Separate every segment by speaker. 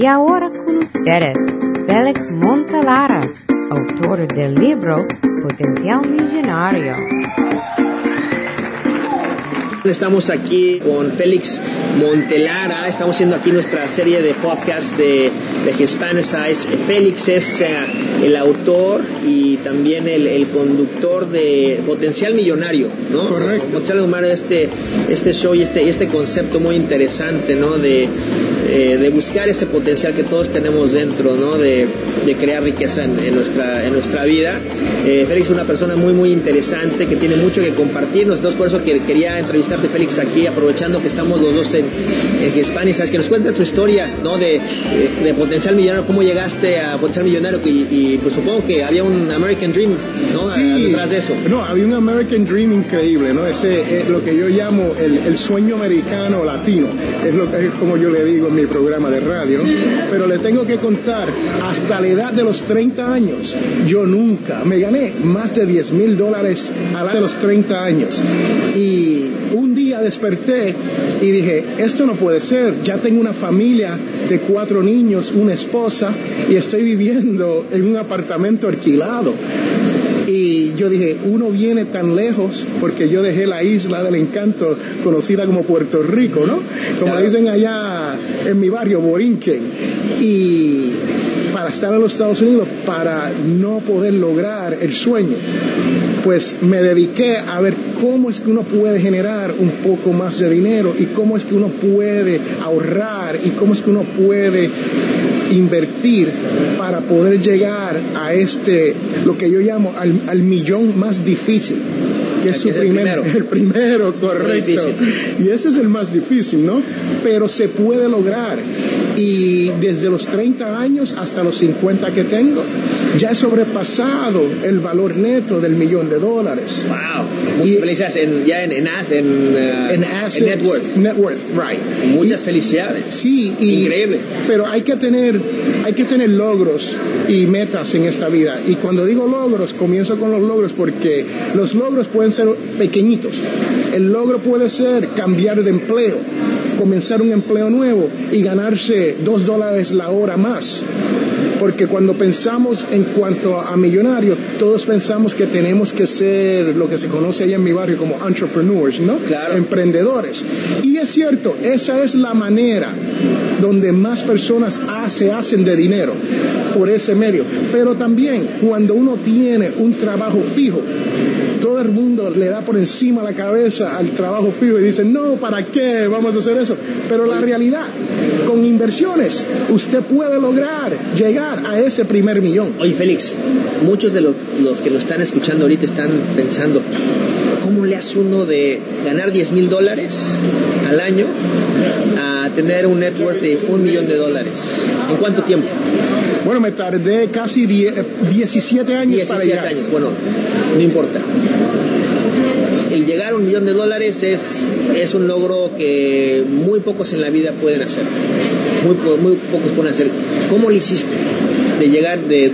Speaker 1: Y ahora con ustedes, Félix Montalara, autor del libro Potencial Millonario.
Speaker 2: Estamos aquí con Félix Montelara, estamos haciendo aquí nuestra serie de podcast de, de Hispanicize. Félix es eh, el autor y también el, conductor de Potencial Millonario, ¿no?
Speaker 3: Correcto.
Speaker 2: Potencial Millonario, este, este show y este, este concepto muy interesante, ¿no? De, eh, de buscar ese potencial que todos tenemos dentro, ¿no? De, de crear riqueza en, nuestra, en nuestra vida. Eh, Félix es una persona muy, muy interesante que tiene mucho que compartir. Nosotros por eso que, quería entrevistarte, Félix, aquí, aprovechando que estamos los dos en, en Hispanic, ¿sabes? Que nos cuentes tu historia, ¿no? De, de, potencial millonario, cómo llegaste a potencial millonario y, pues supongo que había un American Dream, ¿no?
Speaker 3: Sí,
Speaker 2: Detrás de eso.
Speaker 3: No, había un American Dream increíble, ¿no? Ese es lo que yo llamo el, el sueño americano latino. Es lo que es como yo le digo mi programa de radio, pero le tengo que contar, hasta la edad de los 30 años, yo nunca me gané más de 10 mil dólares a la de los 30 años. Y un día desperté y dije, esto no puede ser, ya tengo una familia de cuatro niños, una esposa y estoy viviendo en un apartamento alquilado. Y yo dije, uno viene tan lejos porque yo dejé la isla del encanto conocida como Puerto Rico, ¿no? Como dicen allá en mi barrio, Borinquen. Y para estar en los Estados Unidos, para no poder lograr el sueño, pues me dediqué a ver cómo es que uno puede generar un poco más de dinero y cómo es que uno puede ahorrar y cómo es que uno puede invertir para poder llegar a este, lo que yo llamo al, millón más difícil que es su primero. El primero, correcto. Y ese es el más difícil, ¿no? Pero se puede lograr. Y desde los 30 años hasta los 50 que tengo, ya he sobrepasado el valor neto del millón de dólares.
Speaker 2: ¡Wow! Muchas felicidades en, ya en, en, en, uh,
Speaker 3: en, assets,
Speaker 2: net worth.
Speaker 3: Net worth, right.
Speaker 2: Muchas y, felicidades.
Speaker 3: Sí, y,
Speaker 2: increíble.
Speaker 3: Pero hay que tener, hay que tener logros y metas en esta vida. Y cuando digo logros, comienzo con los logros porque los logros pueden ser pequeñitos. El logro puede ser cambiar de empleo, comenzar un empleo nuevo y ganarse dos dólares la hora más. Porque cuando pensamos en cuanto a millonario, todos pensamos que tenemos que ser lo que se conoce allá en mi barrio como entrepreneurs, ¿no?
Speaker 2: Claro.
Speaker 3: Emprendedores. Y es cierto, esa es la manera donde más personas se hacen de dinero por ese medio. Pero también cuando uno tiene un trabajo fijo, todo el mundo le da por encima la cabeza al trabajo fijo y dice, no, ¿para qué vamos a hacer eso? Pero la realidad, con inversiones, usted puede lograr llegar a ese primer millón.
Speaker 2: Oye, Félix, muchos de los, los que lo están escuchando ahorita están pensando, ¿cómo le hace uno de ganar 10 mil dólares al año a tener un network de un millón de dólares? ¿En cuánto tiempo?
Speaker 3: Bueno, me tardé casi 17 años
Speaker 2: 17
Speaker 3: para llegar.
Speaker 2: años, bueno, no importa. El llegar a un millón de dólares es, es un logro que muy pocos en la vida pueden hacer. Muy, muy pocos pueden hacer. ¿Cómo lo hiciste? de llegar, de,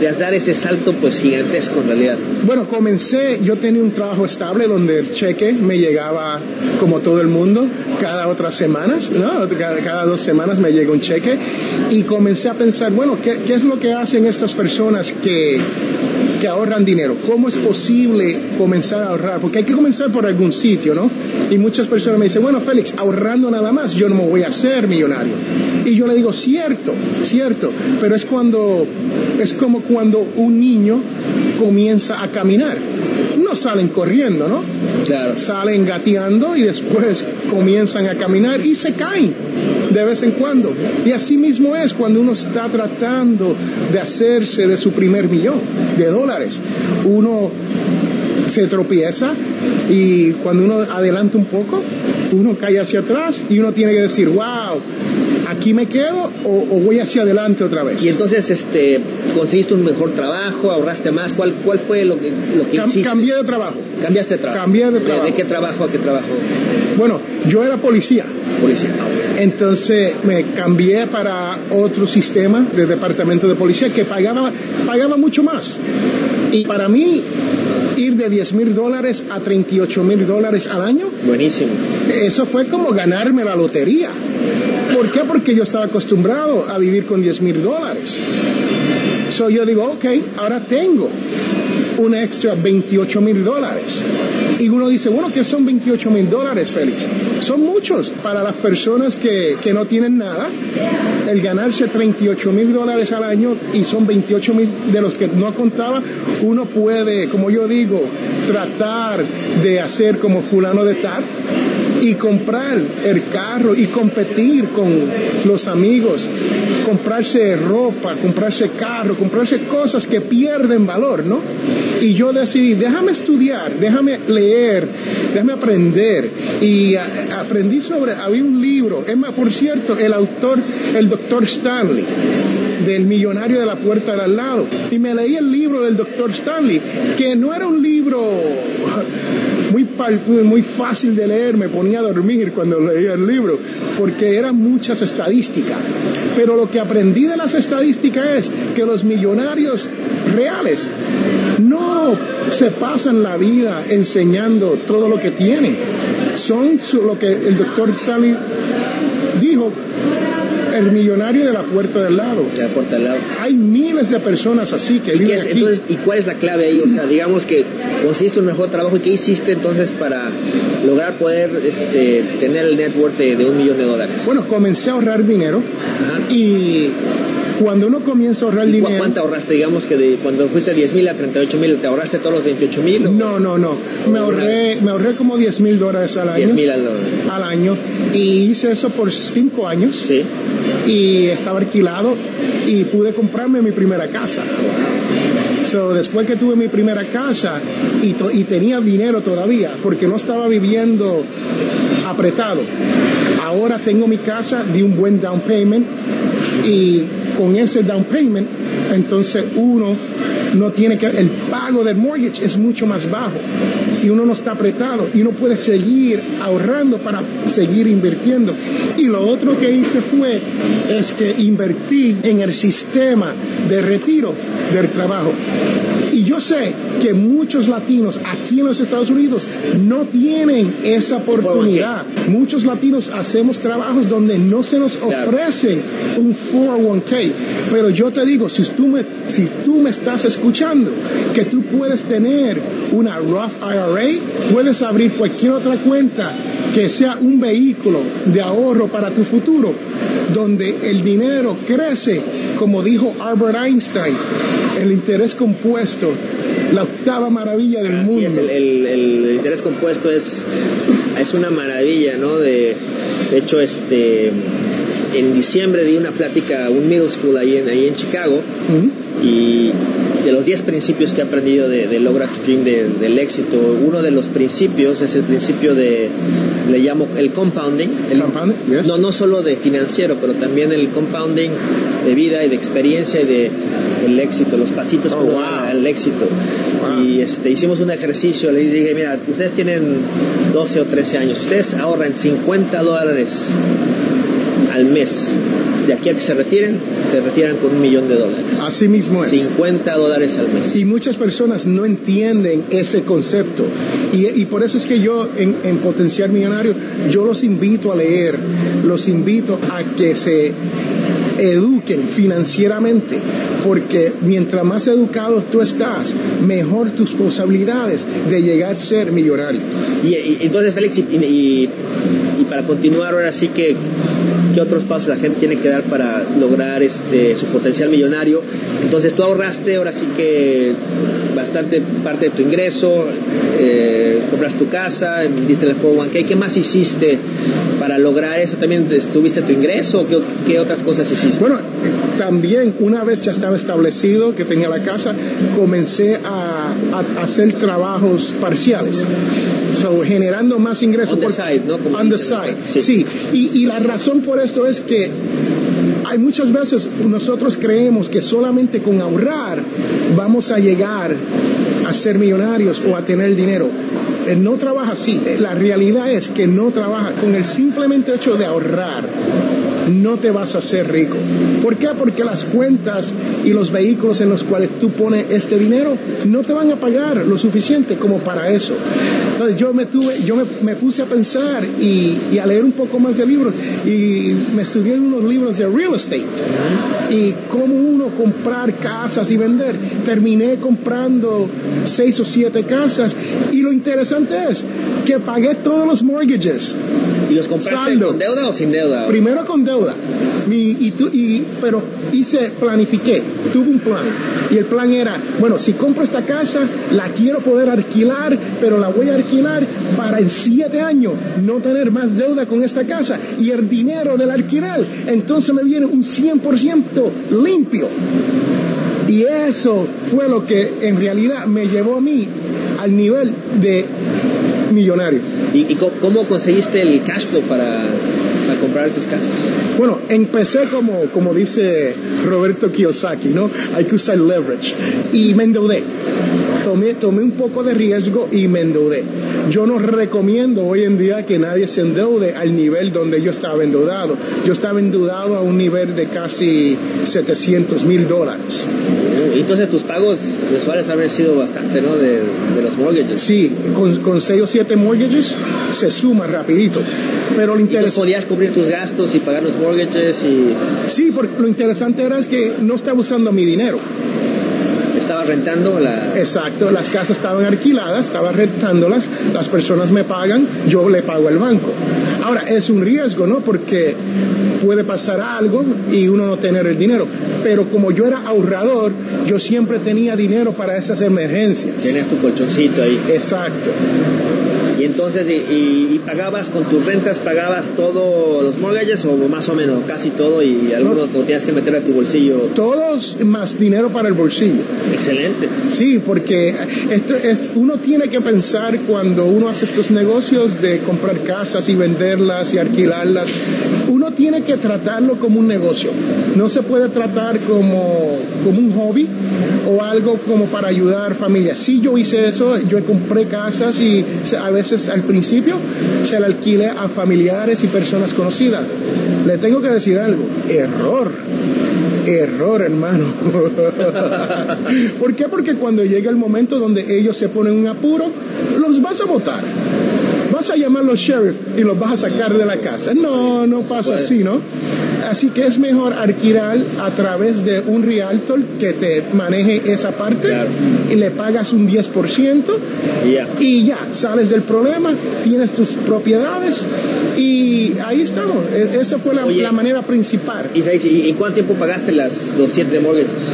Speaker 2: de, dar ese salto pues gigantesco en realidad?
Speaker 3: Bueno, comencé, yo tenía un trabajo estable donde el cheque me llegaba como todo el mundo cada otras semanas, ¿no? cada, cada dos semanas me llega un cheque y comencé a pensar, bueno, ¿qué, qué es lo que hacen estas personas que, que ahorran dinero? ¿Cómo es posible comenzar a ahorrar? Porque hay que comenzar por algún sitio, ¿no? Y muchas personas me dicen, bueno, Félix, ahorrando nada más, yo no me voy a hacer millonario. Y yo le digo, cierto, cierto, pero es cuando, es como cuando un niño comienza a caminar. No salen corriendo, ¿no? Salen gateando y después comienzan a caminar y se caen de vez en cuando. Y así mismo es cuando uno está tratando de hacerse de su primer millón de dólares. Uno se tropieza y cuando uno adelanta un poco, uno cae hacia atrás y uno tiene que decir, wow, aquí me quedo o, o, voy hacia adelante otra vez.
Speaker 2: Y entonces, este, conseguiste un mejor trabajo, ahorraste más. ¿Cuál, cuál fue lo que, lo que
Speaker 3: Cam
Speaker 2: hiciste?
Speaker 3: Cambié de trabajo.
Speaker 2: Cambiaste de trabajo.
Speaker 3: Cambié de trabajo.
Speaker 2: ¿De, qué trabajo a qué trabajo?
Speaker 3: Bueno, yo era policía.
Speaker 2: Policía.
Speaker 3: Entonces me cambié para otro sistema de departamento de policía que pagaba, pagaba mucho más. Y para mí, ir de 10 mil dólares a 38 mil dólares al año.
Speaker 2: Buenísimo.
Speaker 3: Eso fue como ganarme la lotería. ¿Por qué? Porque yo estaba acostumbrado a vivir con 10 mil dólares. So yo digo, ok, ahora tengo un extra 28 mil dólares. Y uno dice, bueno, ¿qué son 28 mil dólares, Félix? Son muchos para las personas que, que no tienen nada. El ganarse 38 mil dólares al año y son 28 mil de los que no contaba, uno puede, como yo digo, tratar de hacer como fulano de tal y comprar el carro y competir con los amigos, comprarse ropa, comprarse carro, comprarse cosas que pierden valor, ¿no? Y yo decidí, déjame estudiar, déjame leer, déjame aprender. Y aprendí sobre, había un libro, es más, por cierto, el autor, el doctor Stanley, del millonario de la puerta del al lado. Y me leí el libro del doctor Stanley, que no era un libro muy, muy fácil de leer, me ponía a dormir cuando leía el libro, porque eran muchas estadísticas. Pero lo que aprendí de las estadísticas es que los millonarios reales no se pasan la vida enseñando todo lo que tienen. Son lo que el doctor Stanley dijo, el millonario de la puerta del lado.
Speaker 2: De la puerta del lado.
Speaker 3: Hay miles de personas así que viven aquí.
Speaker 2: Entonces, ¿y cuál es la clave ahí? O sea, digamos que conseguiste un mejor trabajo. ¿Y qué hiciste entonces para lograr poder este, tener el network de, de, un millón de dólares?
Speaker 3: Bueno, comencé a ahorrar dinero y cuando uno comienza a ahorrar dinero...
Speaker 2: ¿Cuánto ahorraste? Digamos que de, cuando fuiste a 10 mil a 38 mil, ¿te ahorraste todos los 28 mil?
Speaker 3: No, no, no. Me ahorré, me ahorré como 10 mil dólares al año.
Speaker 2: 10 mil al,
Speaker 3: al año. Y hice eso por 5 años.
Speaker 2: Sí.
Speaker 3: Y estaba alquilado y pude comprarme mi primera casa. So, después que tuve mi primera casa y, y tenía dinero todavía, porque no estaba viviendo apretado, ahora tengo mi casa de un buen down payment y con ese down payment, entonces uno no tiene que, el pago del mortgage es mucho más bajo y uno no está apretado y uno puede seguir ahorrando para seguir invirtiendo. Y lo otro que hice fue es que invertí en el sistema de retiro del trabajo. Yo sé que muchos latinos aquí en los Estados Unidos no tienen esa oportunidad. Muchos latinos hacemos trabajos donde no se nos ofrecen un 401k. Pero yo te digo, si tú me, si tú me estás escuchando, que tú puedes tener una Roth IRA, puedes abrir cualquier otra cuenta que sea un vehículo de ahorro para tu futuro, donde el dinero crece, como dijo Albert Einstein, el interés compuesto, la octava maravilla del
Speaker 2: Así
Speaker 3: mundo.
Speaker 2: Es, el, el, el, interés compuesto es, es una maravilla, ¿no? De, de hecho, este en diciembre di una plática a un middle school ahí en, ahí en Chicago uh -huh. y de los 10 principios que he aprendido de, de Lograr tu Dream de, del éxito, uno de los principios es el principio de, le llamo el compounding, el,
Speaker 3: compounding yes.
Speaker 2: no, no solo de financiero, pero también el compounding de vida y de experiencia y de el éxito, los pasitos
Speaker 3: oh, wow.
Speaker 2: al éxito.
Speaker 3: Wow.
Speaker 2: Y este, hicimos un ejercicio, le dije, mira, ustedes tienen 12 o 13 años, ustedes ahorran 50 dólares al mes. De aquí a que se retiren, se retiran con un millón de dólares.
Speaker 3: Así mismo es.
Speaker 2: 50 dólares al mes.
Speaker 3: Y muchas personas no entienden ese concepto. Y, y por eso es que yo, en, en, Potencial Millonario, yo los invito a leer, los invito a que se eduquen financieramente, porque mientras más educados tú estás, mejor tus posibilidades de llegar a ser millonario.
Speaker 2: Y, y entonces, Félix, y, y, y, para continuar ahora sí que, ¿qué otros pasos la gente tiene que dar para lograr este, su potencial millonario? Entonces tú ahorraste ahora sí que bastante parte de tu ingreso, eh, compras tu casa, diste el 401k, ¿qué más hiciste para lograr eso? ¿También tuviste tu ingreso? ¿Qué, qué otras cosas hiciste?
Speaker 3: Bueno, también una vez ya estaba establecido que tenía la casa, comencé a, a hacer trabajos parciales, so, generando más ingresos.
Speaker 2: On the side, ¿no? Como
Speaker 3: on the side, sí. sí. Y, y la razón por esto es que hay muchas veces nosotros creemos que solamente con ahorrar vamos a llegar a ser millonarios o a tener dinero. No trabaja así. La realidad es que no trabaja con el simplemente hecho de ahorrar no te vas a hacer rico. ¿Por qué? Porque las cuentas y los vehículos en los cuales tú pones este dinero no te van a pagar lo suficiente como para eso. Entonces yo me tuve, yo me, puse a pensar y, a leer un poco más de libros y me estudié unos libros de real estate y cómo uno comprar casas y vender. Terminé comprando seis o siete casas y lo interesante es que pagué todos los mortgages.
Speaker 2: ¿Y los compraste con deuda o sin deuda?
Speaker 3: Primero con deuda. y, y, pero hice, planifiqué, tuve un plan. Y el plan era, bueno, si compro esta casa, la quiero poder alquilar, pero la voy a alquilar para en siete años no tener más deuda con esta casa. Y el dinero del alquiler, entonces me viene un 100% limpio. Y eso fue lo que en realidad me llevó a mí al nivel de millonario.
Speaker 2: ¿Y, cómo conseguiste el cash flow para, comprar esas casas?
Speaker 3: Bueno, empecé como, como dice Roberto Kiyosaki, ¿no? Hay que usar leverage. Y me endeudé. Tomé, tomé un poco de riesgo y me endeudé. Yo no recomiendo hoy en día que nadie se endeude al nivel donde yo estaba endeudado. Yo estaba endeudado a un nivel de casi 700 mil dólares.
Speaker 2: Entonces tus pagos mensuales haber sido bastante, ¿no? De, los mortgages.
Speaker 3: Sí, con, con 6 o 7 mortgages se suma rapidito. Pero lo interesante...
Speaker 2: podías cubrir tus gastos y pagar los mortgages y...
Speaker 3: Sí, porque lo interesante era que no estaba usando mi dinero
Speaker 2: rentando la...
Speaker 3: Exacto, las casas estaban alquiladas, estaba rentándolas, las personas me pagan, yo le pago al banco. Ahora, es un riesgo, ¿no? Porque puede pasar algo y uno no tener el dinero. Pero como yo era ahorrador, yo siempre tenía dinero para esas emergencias.
Speaker 2: Tienes tu colchoncito ahí.
Speaker 3: Exacto.
Speaker 2: Y entonces, y, pagabas con tus rentas, pagabas todos los mortgages o más o menos, casi todo y algunos no, tenías que meter a tu bolsillo.
Speaker 3: Todos más dinero para el bolsillo.
Speaker 2: Excelente.
Speaker 3: Sí, porque esto es, uno tiene que pensar cuando uno hace estos negocios de comprar casas y venderlas y alquilarlas, uno tiene que tratarlo como un negocio. No se puede tratar como, como un hobby o algo como para ayudar familias. Sí, yo hice eso, yo compré casas y a veces al principio se le alquile a familiares y personas conocidas. Le tengo que decir algo, error, error hermano. ¿Por qué? Porque cuando llega el momento donde ellos se ponen un apuro, los vas a votar vas a llamar los sheriff y los vas a sacar de la casa. No, no pasa así, ¿no? Así que es mejor alquilar a través de un realtor que te maneje esa parte y le pagas un 10% y ya, sales del problema, tienes tus propiedades y ahí estamos. E, esa fue la, manera principal.
Speaker 2: ¿Y, en cuánto tiempo pagaste las, los siete mortgages?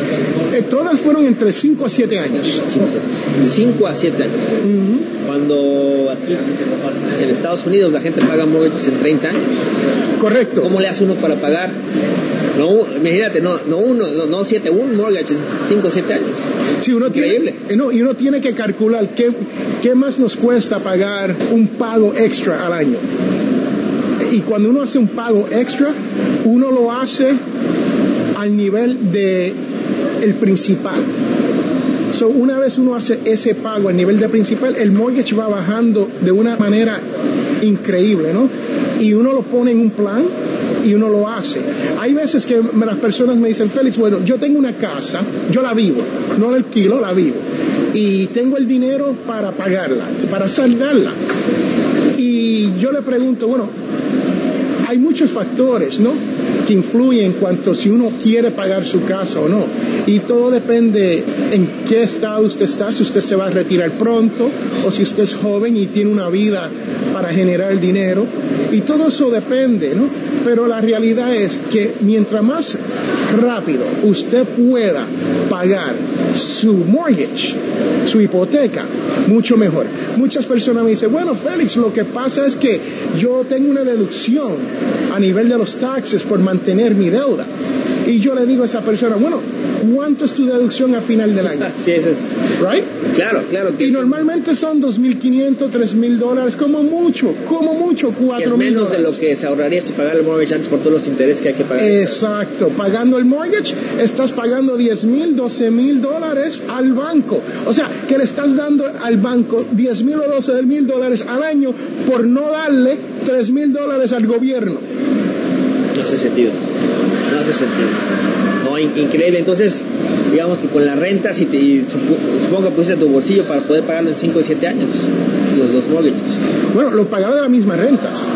Speaker 3: Eh, todas fueron entre 5 a 7 años.
Speaker 2: 5 a 7 años. Cuando aquí en Estados Unidos la gente paga mortgages en 30 años.
Speaker 3: Correcto.
Speaker 2: ¿Cómo le hace uno para pagar? No, imagínate, no, no uno, no, siete, un mortgage en 5 o 7 años.
Speaker 3: Sí, uno Increíble. Tiene, no, y uno tiene que calcular qué, qué más nos cuesta pagar un pago extra al año. Y cuando uno hace un pago extra, uno lo hace al nivel de el principal. So, una vez uno hace ese pago a nivel de principal, el mortgage va bajando de una manera increíble, ¿no? Y uno lo pone en un plan y uno lo hace. Hay veces que las personas me dicen, Félix, bueno, yo tengo una casa, yo la vivo, no la alquilo, la vivo. Y tengo el dinero para pagarla, para saldarla. Y yo le pregunto, bueno, hay muchos factores, ¿no? Que influyen en cuanto si uno quiere pagar su casa o no. Y todo depende en qué estado usted está, si usted se va a retirar pronto o si usted es joven y tiene una vida para generar dinero. Y todo eso depende, ¿no? Pero la realidad es que mientras más rápido usted pueda pagar su mortgage, su hipoteca, mucho mejor. Muchas personas me dicen, bueno, Félix, lo que pasa es que yo tengo una deducción a nivel de los taxes por mantener mi deuda. Y yo le digo a esa persona, bueno, ¿cuánto es tu deducción a final del año?
Speaker 2: Sí, eso es.
Speaker 3: ¿Right?
Speaker 2: Claro, claro.
Speaker 3: y normalmente son 2.500, 3.000 dólares, como mucho, como mucho, 4.000
Speaker 2: menos de lo que se ahorraría si pagar el mortgage antes por todos los intereses que hay que pagar.
Speaker 3: Exacto. Pagando el mortgage, estás pagando 10.000, 12.000 dólares al banco. O sea, que le estás dando al banco 10.000 o 12.000 dólares al año por no darle 3.000 dólares al gobierno.
Speaker 2: hace sentido. No hace sentido. No, increíble. Entonces, digamos que con las rentas y, te, supongo que pusiste tu bolsillo para poder pagarlo en 5 o 7 años, los, los mortgages.
Speaker 3: Bueno, lo pagaba de las mismas rentas.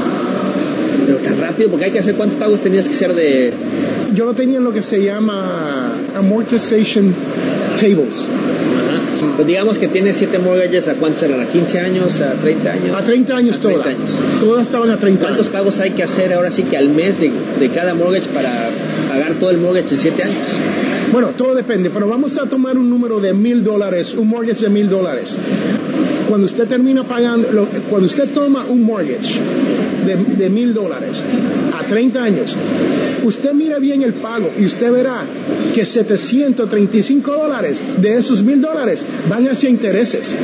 Speaker 2: Pero tan rápido, porque hay que hacer cuántos pagos tenías que hacer de...
Speaker 3: Yo lo tenía en lo que se llama amortization tables.
Speaker 2: Pues digamos que tienes siete mortgages, ¿a cuántos eran? ¿A 15 años? ¿A 30 años?
Speaker 3: A 30 años todas. Todas estaban a 30
Speaker 2: ¿Cuántos pagos hay que hacer ahora sí que al mes de, de cada mortgage para pagar todo el mortgage en siete años?
Speaker 3: Bueno, todo depende, pero vamos a tomar un número de mil dólares, un mortgage de mil dólares. Cuando usted termina pagando, cuando usted toma un mortgage de mil dólares a 30 años, usted mira bien el pago y usted verá que 735 dólares de esos mil dólares van hacia intereses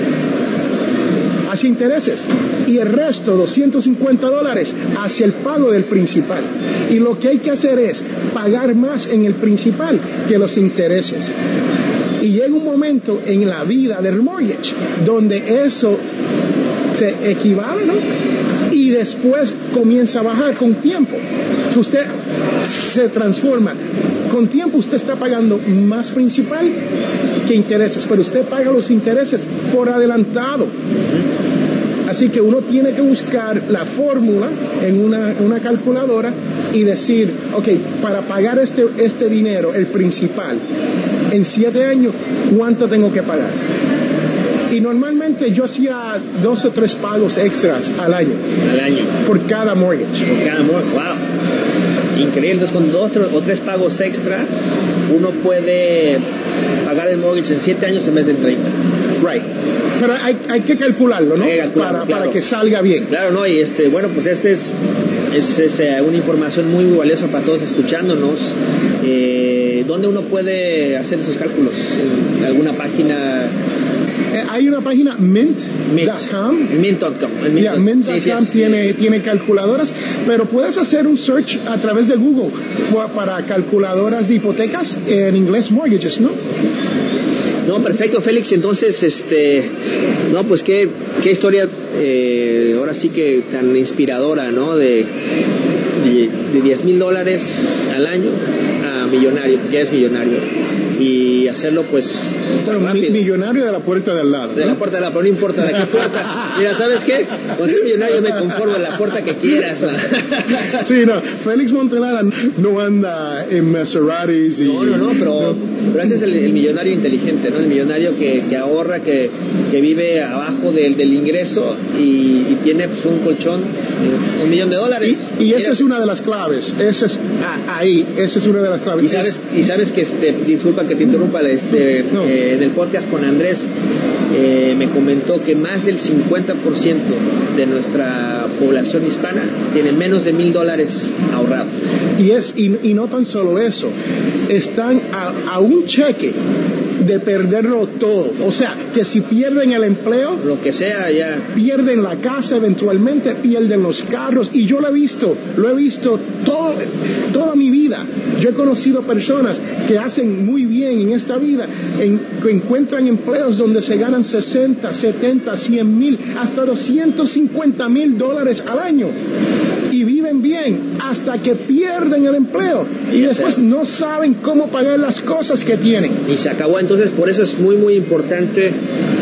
Speaker 3: hacia intereses y el resto, 250 dólares, hacia el pago del principal. Y lo que hay que hacer es pagar más en el principal que los intereses. Y llega un momento en la vida del mortgage donde eso se equivale, ¿no? Y después comienza a bajar con tiempo. Si usted se transforma, con tiempo usted está pagando más principal que intereses, pero usted paga los intereses por adelantado. Así que uno tiene que buscar la fórmula en una, calculadora y decir, ok, para pagar este, este dinero, el principal, en siete años, ¿cuánto tengo que pagar? Y normalmente yo hacía dos o tres pagos extras al año.
Speaker 2: Al año.
Speaker 3: Por cada mortgage.
Speaker 2: Por cada mortgage, wow. Increíble. Entonces, con dos o tres pagos extras, uno puede pagar el mortgage en siete años en vez de en 30.
Speaker 3: Right. Pero hay, hay que calcularlo, ¿no? para, para, que salga bien.
Speaker 2: Claro, ¿no? Y este, bueno, pues este es, es, es eh, una información muy, muy valiosa para todos escuchándonos. Eh, ¿Dónde uno puede hacer esos cálculos? ¿En alguna página?
Speaker 3: Eh, hay una página mint.com.
Speaker 2: Mint.com.
Speaker 3: Mint. Yeah, mint.com sí, sí, tiene, sí. tiene calculadoras, pero puedes hacer un search a través de Google para calculadoras de hipotecas en inglés mortgages, ¿no?
Speaker 2: No, perfecto, Félix. Entonces, este, no, pues qué, qué historia, eh, ahora sí que tan inspiradora, ¿no? De, de, de 10 mil dólares al año a millonario, porque es millonario. Y hacerlo, pues, rápido.
Speaker 3: millonario de la puerta de al lado.
Speaker 2: De
Speaker 3: ¿no?
Speaker 2: la puerta de la, pero no importa de qué puerta. Mira, ¿sabes qué? Con ser millonario me conformo en la puerta que quieras.
Speaker 3: Sí, no, Félix Montelara no anda en Maseratis y...
Speaker 2: No, no, no, pero, pero ese es el, el millonario inteligente, ¿no? El millonario que, que ahorra, que, que vive abajo del, del ingreso y, y tiene pues, un colchón, un millón de dólares.
Speaker 3: Y, y esa es una de las claves, esa es ah, ahí, esa es una de las claves.
Speaker 2: Y sabes, y sabes que, este, disculpa que te interrumpa, este,
Speaker 3: No.
Speaker 2: eh, en el podcast con Andrés eh, me comentó que más del 50% de nuestra población hispana tiene menos de mil dólares ahorrados.
Speaker 3: Y, es, y, y no tan solo eso, están a, a un cheque de perderlo todo. O sea, que si pierden el empleo,
Speaker 2: Lo que sea, ya.
Speaker 3: pierden la casa eventualmente, pierden los carros. Y yo lo he visto, lo he visto todo, toda mi vida. Yo he conocido personas que hacen muy bien en esta vida, en, encuentran empleos donde se ganan 60, 70, 100 mil, hasta 250 mil dólares al año. Y viven bien hasta que pierden el empleo. Y después no saben cómo pagar las cosas que tienen.
Speaker 2: y se acabó. Entonces, por eso es muy, muy importante,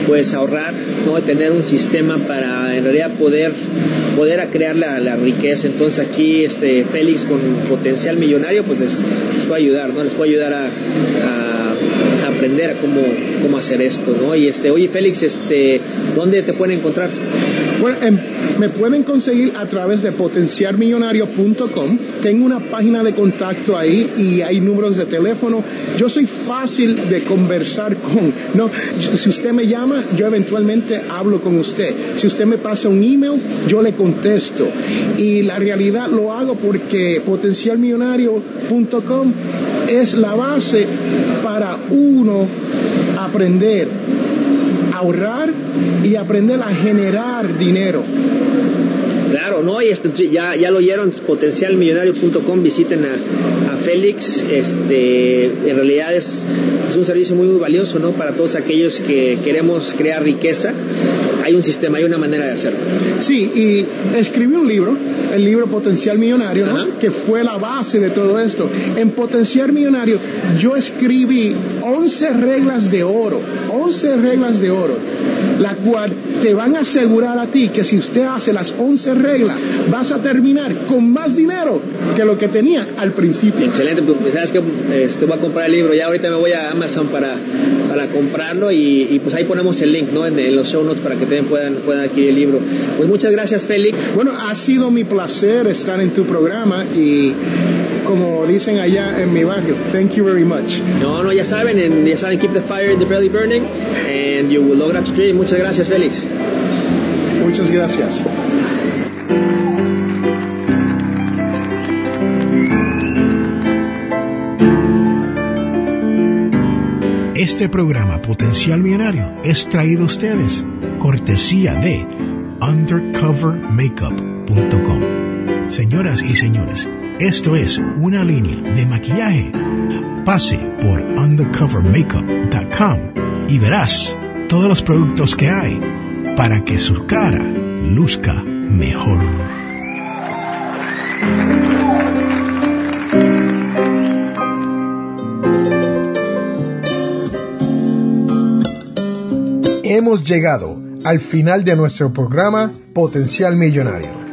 Speaker 2: pues, ahorrar, ¿no? Tener un sistema para, en realidad, poder, poder a crear la, la riqueza. Entonces, aquí, este, Félix, con potencial millonario, pues, les, les puede ayudar, ¿no? Les puede ayudar a, a, a aprender a cómo, cómo hacer esto, ¿no? Y, este, oye, Félix, este, ¿dónde te pueden encontrar?
Speaker 3: Bueno, em, me pueden conseguir a través de potenciarmillonario.com. Tengo una página de contacto ahí y hay números de teléfono. Yo soy fácil de conversar con. No, si usted me llama, yo eventualmente hablo con usted. Si usted me pasa un email, yo le contesto. Y la realidad lo hago porque potencialmillonario.com es la base para uno aprender ahorrar y aprender a generar dinero.
Speaker 2: Claro, ¿no? Y este, ya, ya lo oyeron, potencialmillonario.com, visiten a, a Félix. Este, en realidad es, es un servicio muy, muy valioso, ¿no? Para todos aquellos que queremos crear riqueza. hay un sistema, hay una manera de hacerlo.
Speaker 3: Sí, y escribí un libro, el libro Potencial Millonario, que fue la base de todo esto. En Potencial Millonario yo escribí 11 reglas de oro, 11 reglas de oro, la cual te van a asegurar a ti que si usted hace las 11 reglas, vas a terminar con más dinero que lo que tenía al principio.
Speaker 2: Excelente, pues sabes que este, voy a comprar el libro, ya ahorita me voy a Amazon para, para comprarlo y, pues ahí ponemos el link ¿no? en, los show notes para que también puedan, puedan adquirir el libro. Pues muchas gracias Félix.
Speaker 3: Bueno, ha sido mi placer estar en tu programa y como dicen allá en mi barrio, thank you very much.
Speaker 2: No, no, ya saben, ya saben, keep the fire in the belly burning and you will lograr to dream. Muchas gracias Félix.
Speaker 3: Muchas gracias.
Speaker 4: Este programa Potencial Millonario es traído a ustedes cortesía de undercovermakeup.com. Señoras y señores, esto es una línea de maquillaje. Pase por undercovermakeup.com y verás todos los productos que hay para que su cara luzca mejor. Hemos llegado al final de nuestro programa Potencial Millonario.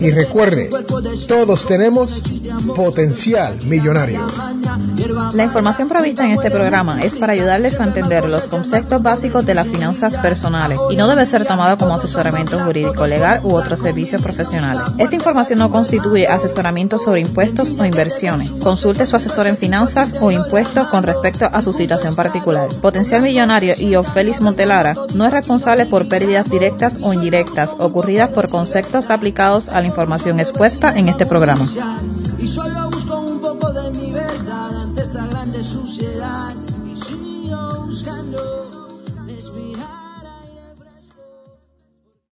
Speaker 4: y recuerde, todos tenemos potencial millonario.
Speaker 5: La información provista en este programa es para ayudarles a entender los conceptos básicos de las finanzas personales y no debe ser tomado como asesoramiento jurídico legal u otros servicios profesionales. Esta información no constituye asesoramiento sobre impuestos o inversiones. Consulte su asesor en finanzas o impuestos con respecto a su situación particular. Potencial Millonario y Félix Montelara no es responsable por pérdidas directas o indirectas ocurridas por conceptos aplicados a la información expuesta en este programa.